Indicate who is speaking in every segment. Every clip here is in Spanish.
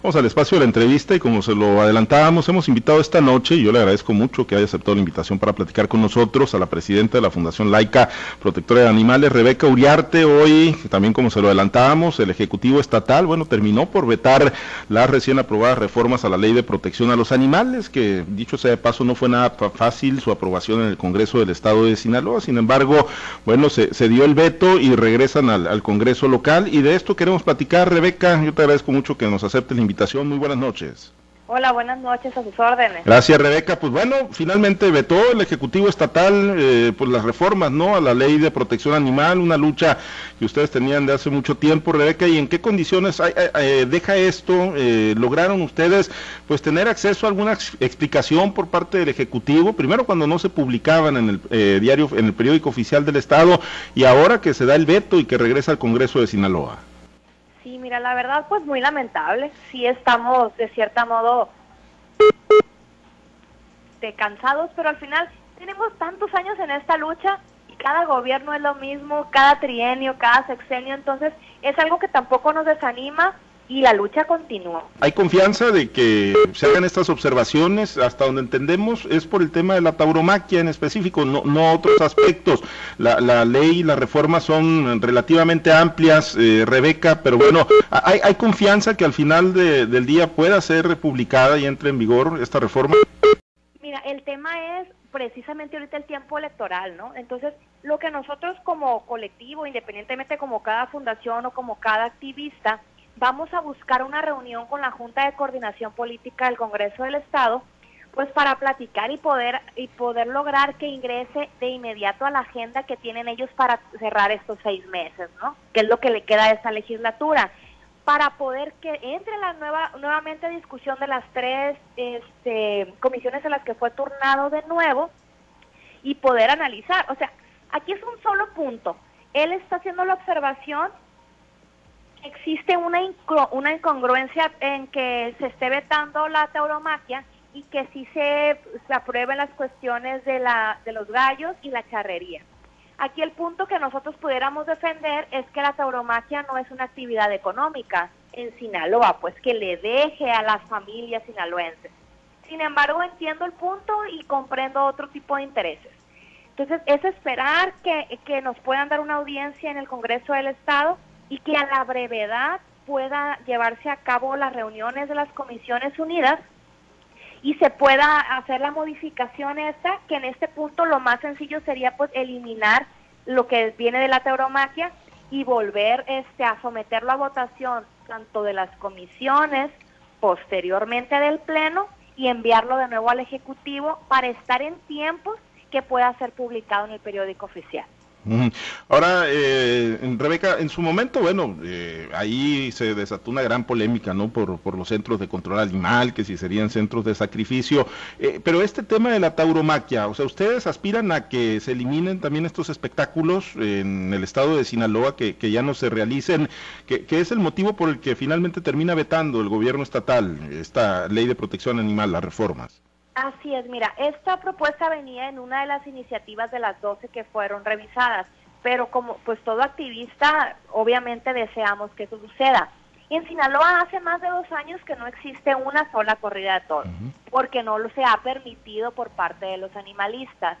Speaker 1: Vamos al espacio de la entrevista y como se lo adelantábamos, hemos invitado esta noche, y yo le agradezco mucho que haya aceptado la invitación para platicar con nosotros, a la presidenta de la Fundación Laica Protectora de Animales, Rebeca Uriarte. Hoy, también como se lo adelantábamos, el Ejecutivo Estatal, bueno, terminó por vetar las recién aprobadas reformas a la Ley de Protección a los Animales, que dicho sea de paso no fue nada fácil su aprobación en el Congreso del Estado de Sinaloa. Sin embargo, bueno, se, dio el veto y regresan al, Congreso local y de esto queremos platicar. Rebeca, yo te agradezco mucho que nos aceptes la invitación. Muy buenas noches.
Speaker 2: Hola, buenas noches, a sus órdenes.
Speaker 1: Gracias, Rebeca. Pues bueno, finalmente vetó el Ejecutivo Estatal eh, pues las reformas, ¿no? A la ley de protección animal, una lucha que ustedes tenían de hace mucho tiempo, Rebeca. ¿Y en qué condiciones eh, deja esto? Eh, ¿Lograron ustedes pues tener acceso a alguna explicación por parte del Ejecutivo? Primero cuando no se publicaban en el eh, diario, en el periódico oficial del Estado, y ahora que se da el veto y que regresa al Congreso de Sinaloa.
Speaker 2: Sí, mira, la verdad, pues muy lamentable. Sí estamos, de cierta modo, de cansados, pero al final tenemos tantos años en esta lucha y cada gobierno es lo mismo, cada trienio, cada sexenio, entonces es algo que tampoco nos desanima y la lucha continúa.
Speaker 1: ¿Hay confianza de que se hagan estas observaciones? Hasta donde entendemos es por el tema de la tauromaquia en específico, no, no otros aspectos. La, la ley y la reforma son relativamente amplias, eh, Rebeca, pero bueno, ¿hay, ¿hay confianza que al final del día pueda ser republicada y entre en vigor esta reforma?
Speaker 2: Mira, el tema es precisamente ahorita el tiempo electoral, ¿no? Entonces, lo que nosotros como colectivo, independientemente como cada fundación o como cada activista, vamos a buscar una reunión con la Junta de Coordinación Política del Congreso del Estado, pues para platicar y poder y poder lograr que ingrese de inmediato a la agenda que tienen ellos para cerrar estos seis meses, ¿no? Que es lo que le queda a esta legislatura, para poder que entre la nueva nuevamente discusión de las tres este, comisiones en las que fue turnado de nuevo y poder analizar, o sea, aquí es un solo punto. Él está haciendo la observación existe una, una incongruencia en que se esté vetando la tauromaquia y que sí se, se aprueben las cuestiones de, la, de los gallos y la charrería. Aquí el punto que nosotros pudiéramos defender es que la tauromaquia no es una actividad económica en Sinaloa, pues que le deje a las familias sinaloenses. Sin embargo, entiendo el punto y comprendo otro tipo de intereses. Entonces, es esperar que, que nos puedan dar una audiencia en el Congreso del Estado y que a la brevedad pueda llevarse a cabo las reuniones de las Comisiones Unidas y se pueda hacer la modificación esta, que en este punto lo más sencillo sería pues eliminar lo que viene de la tauromaquia y volver este a someterlo a votación tanto de las comisiones, posteriormente del pleno y enviarlo de nuevo al ejecutivo para estar en tiempos que pueda ser publicado en el periódico oficial.
Speaker 1: Ahora, eh, Rebeca, en su momento, bueno, eh, ahí se desató una gran polémica, ¿no? Por, por, los centros de control animal, que si serían centros de sacrificio. Eh, pero este tema de la tauromaquia, o sea, ¿ustedes aspiran a que se eliminen también estos espectáculos en el estado de Sinaloa, que, que ya no se realicen? ¿Qué es el motivo por el que finalmente termina vetando el gobierno estatal esta ley de protección animal, las reformas?
Speaker 2: Así es, mira, esta propuesta venía en una de las iniciativas de las 12 que fueron revisadas, pero como pues todo activista, obviamente deseamos que eso suceda. En Sinaloa hace más de dos años que no existe una sola corrida de toros, porque no lo se ha permitido por parte de los animalistas.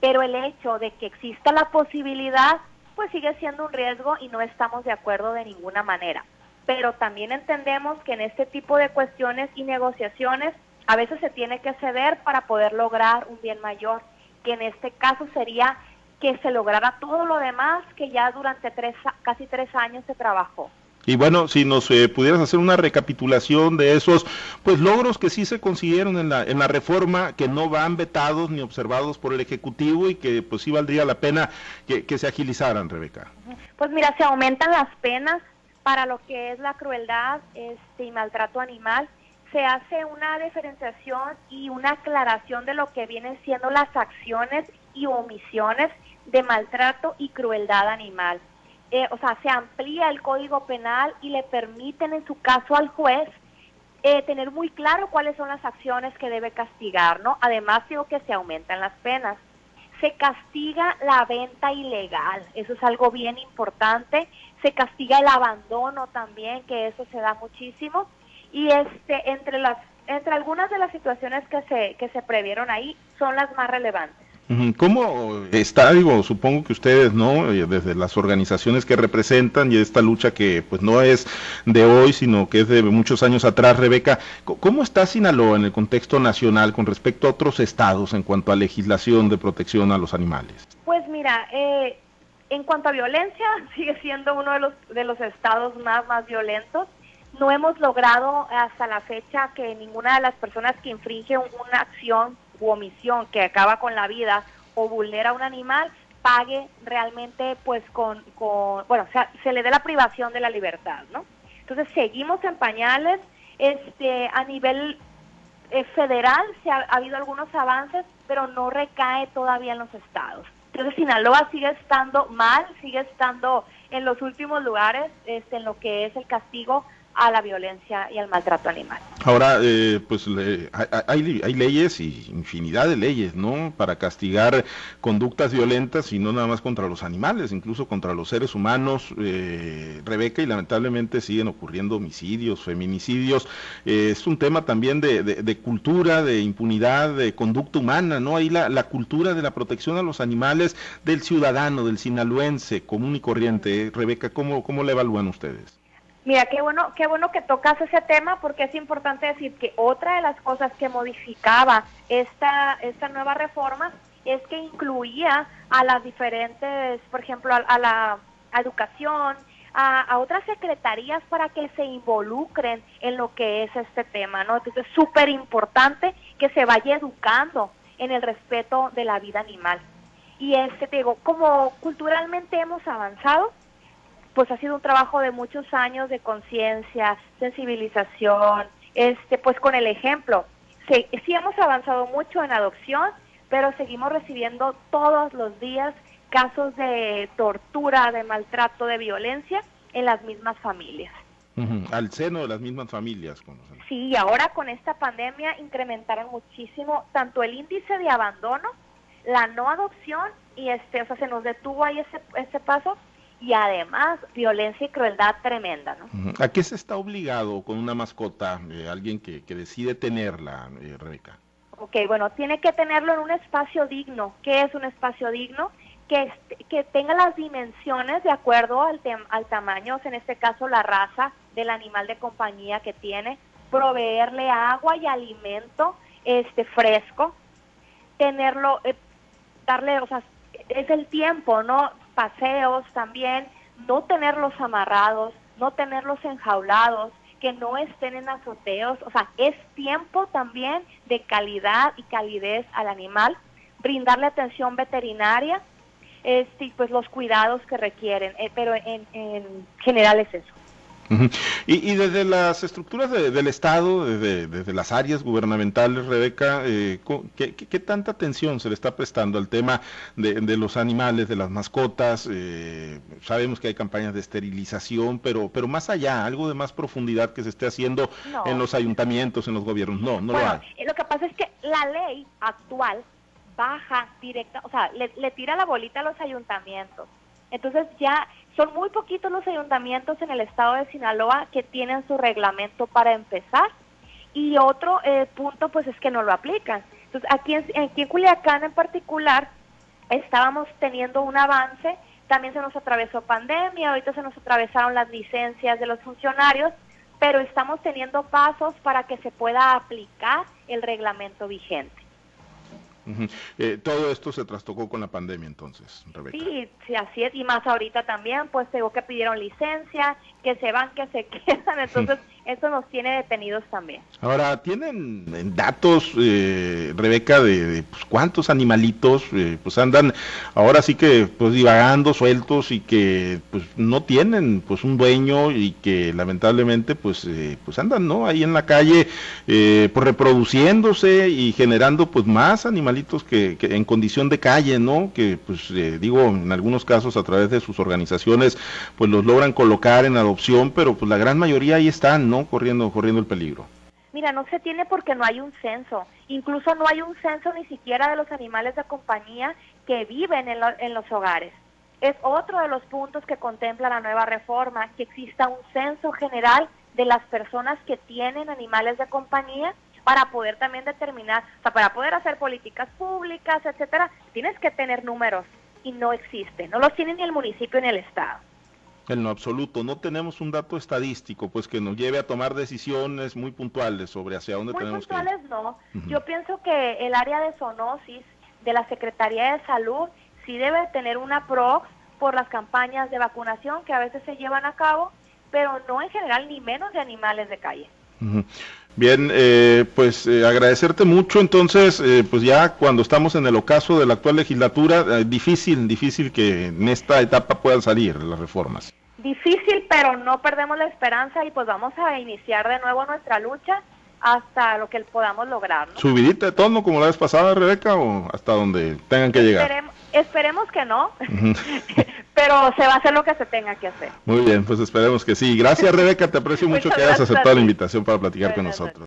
Speaker 2: Pero el hecho de que exista la posibilidad, pues sigue siendo un riesgo y no estamos de acuerdo de ninguna manera. Pero también entendemos que en este tipo de cuestiones y negociaciones a veces se tiene que ceder para poder lograr un bien mayor, que en este caso sería que se lograra todo lo demás que ya durante tres, casi tres años se trabajó.
Speaker 1: Y bueno, si nos eh, pudieras hacer una recapitulación de esos pues logros que sí se consiguieron en la, en la reforma, que no van vetados ni observados por el Ejecutivo y que pues sí valdría la pena que, que se agilizaran, Rebeca.
Speaker 2: Pues mira, se aumentan las penas para lo que es la crueldad este, y maltrato animal se hace una diferenciación y una aclaración de lo que vienen siendo las acciones y omisiones de maltrato y crueldad animal. Eh, o sea, se amplía el código penal y le permiten en su caso al juez eh, tener muy claro cuáles son las acciones que debe castigar, ¿no? Además digo que se aumentan las penas. Se castiga la venta ilegal, eso es algo bien importante. Se castiga el abandono también, que eso se da muchísimo Y este, entre las, entre algunas de las situaciones que se, que se previeron ahí son las más relevantes.
Speaker 1: ¿Cómo está, digo, supongo que ustedes, ¿no? Eh, desde las organizaciones que representan y esta lucha que pues no es de hoy, sino que es de muchos años atrás, Rebeca, ¿cómo está Sinaloa en el contexto nacional con respecto a otros estados en cuanto a legislación de protección a los animales?
Speaker 2: Pues mira, eh, en cuanto a violencia, sigue siendo uno de los, de los estados más, más violentos. No hemos logrado hasta la fecha que ninguna de las personas que infringe una acción u omisión que acaba con la vida o vulnera a un animal pague realmente pues con, con bueno, o sea, se le dé la privación de la libertad, ¿no? Entonces seguimos en pañales, este, a nivel eh, federal se ha, habido algunos avances, pero no recae todavía en los estados. Entonces Sinaloa sigue estando mal, sigue estando en los últimos lugares este, en lo que es el castigo a la violencia y al maltrato animal.
Speaker 1: Ahora, eh, pues hay, hay, leyes y infinidad de leyes, ¿no? Para castigar conductas violentas y no nada más contra los animales, incluso contra los seres humanos, eh, Rebeca, y lamentablemente siguen ocurriendo homicidios, feminicidios. Eh, es un tema también de, cultura, de impunidad, de conducta humana, ¿no? Ahí la, cultura de la protección a los animales del ciudadano, del sinaloense común y corriente. Rebeca, ¿cómo, cómo la evalúan ustedes?
Speaker 2: Mira, qué bueno, qué bueno que tocas ese tema porque es importante decir que otra de las cosas que modificaba esta, esta nueva reforma es que incluía a las diferentes, por ejemplo, a, la educación, a, a, otras secretarías para que se involucren en lo que es este tema, ¿no? Entonces es súper importante que se vaya educando en el respeto de la vida animal. Y este, te digo, como culturalmente hemos avanzado, pues ha sido un trabajo de muchos años de conciencia, sensibilización, este, pues con el ejemplo. Sí, sí hemos avanzado mucho en adopción, pero seguimos recibiendo todos los días casos de tortura, de maltrato, de violencia en las mismas familias.
Speaker 1: Al seno de las mismas familias.
Speaker 2: Sí, y ahora con esta pandemia incrementaron muchísimo tanto el índice de abandono, la no adopción y este, o sea, se nos detuvo ahí ese, ese paso y además violencia y crueldad tremenda. ¿no?
Speaker 1: ¿A qué se está obligado con una mascota, eh, alguien que, que, decide tenerla, eh, Rebeca?
Speaker 2: Ok, bueno, tiene que tenerlo en un espacio digno. ¿Qué es un espacio digno? Que, que tenga las dimensiones de acuerdo al, al tamaño, en este caso la raza del animal de compañía que tiene, proveerle agua y alimento este fresco, tenerlo, eh, darle, o sea, es el tiempo, ¿no? Paseos también, no tenerlos amarrados, no tenerlos enjaulados, que no estén en azoteos, o sea, es tiempo también de calidad y calidez al animal, brindarle atención veterinaria, este, pues los cuidados que requieren, eh, pero en, en general es eso
Speaker 1: y, desde las estructuras del Estado, desde, las áreas gubernamentales, Rebeca, eh, ¿qué, tanta atención se le está prestando al tema de, los animales, de las mascotas? Eh, sabemos que hay campañas de esterilización, pero, pero más allá, algo de más profundidad que se esté haciendo en los ayuntamientos, en los gobiernos. No, no lo hay.
Speaker 2: Lo que pasa es que la ley actual baja directa, o sea, le, le tira la bolita a los ayuntamientos. Entonces ya son muy poquitos los ayuntamientos en el estado de Sinaloa que tienen su reglamento para empezar y otro eh, punto pues es que no lo aplican. Entonces aquí en, aquí en Culiacán en particular estábamos teniendo un avance, también se nos atravesó pandemia, ahorita se nos atravesaron las licencias de los funcionarios, pero estamos teniendo pasos para que se pueda aplicar el reglamento vigente.
Speaker 1: Eh, todo esto se trastocó con la pandemia entonces, Rebeca.
Speaker 2: Sí, sí, así es, y más ahorita también, pues tengo que pidieron licencia, que se van, que se quedan, entonces eso nos tiene detenidos también.
Speaker 1: Ahora, ¿tienen datos, eh, Rebeca, de, pues, cuántos animalitos eh, pues andan ahora sí que pues divagando, sueltos y que pues no tienen pues un dueño y que lamentablemente pues eh, pues andan no ahí en la calle pues reproduciéndose y generando pues más animalitos que, que, en condición de calle, ¿no? Que pues digo en algunos casos a través de sus organizaciones pues los logran colocar en adopción, pero pues la gran mayoría ahí están, ¿no? Corriendo, corriendo el peligro.
Speaker 2: Mira, no se tiene porque no hay un censo. Incluso no hay un censo ni siquiera de los animales de compañía que viven en, en los hogares. Es otro de los puntos que contempla la nueva reforma, que exista un censo general de las personas que tienen animales de compañía para poder también determinar, o sea, para poder hacer políticas públicas, etcétera, tienes que tener números y no existen, no los tiene ni el municipio ni el estado.
Speaker 1: En lo absoluto, no tenemos un dato estadístico, pues que nos lleve a tomar decisiones muy puntuales sobre hacia dónde tenemos
Speaker 2: que ir. puntuales no. Yo pienso que el área de zoonosis de la Secretaría de Salud sí debe tener una pro por las campañas de vacunación que a veces se llevan a cabo, pero no en general ni menos de animales de calle.
Speaker 1: Bien, eh, pues eh, agradecerte mucho. Entonces, eh, pues ya cuando estamos en el ocaso de la actual legislatura, difícil, difícil que en esta etapa puedan salir las reformas.
Speaker 2: Difícil, pero no perdemos la esperanza y pues vamos a iniciar de nuevo nuestra lucha hasta lo que podamos lograr.
Speaker 1: ¿Subidita de tono como la vez pasada, Rebeca, o hasta donde tengan que llegar?
Speaker 2: esperemos que no, pero se va a hacer lo que se tenga que hacer.
Speaker 1: Muy bien, pues esperemos que sí. Gracias, Rebeca, te aprecio mucho que hayas aceptado la invitación para platicar con nosotros.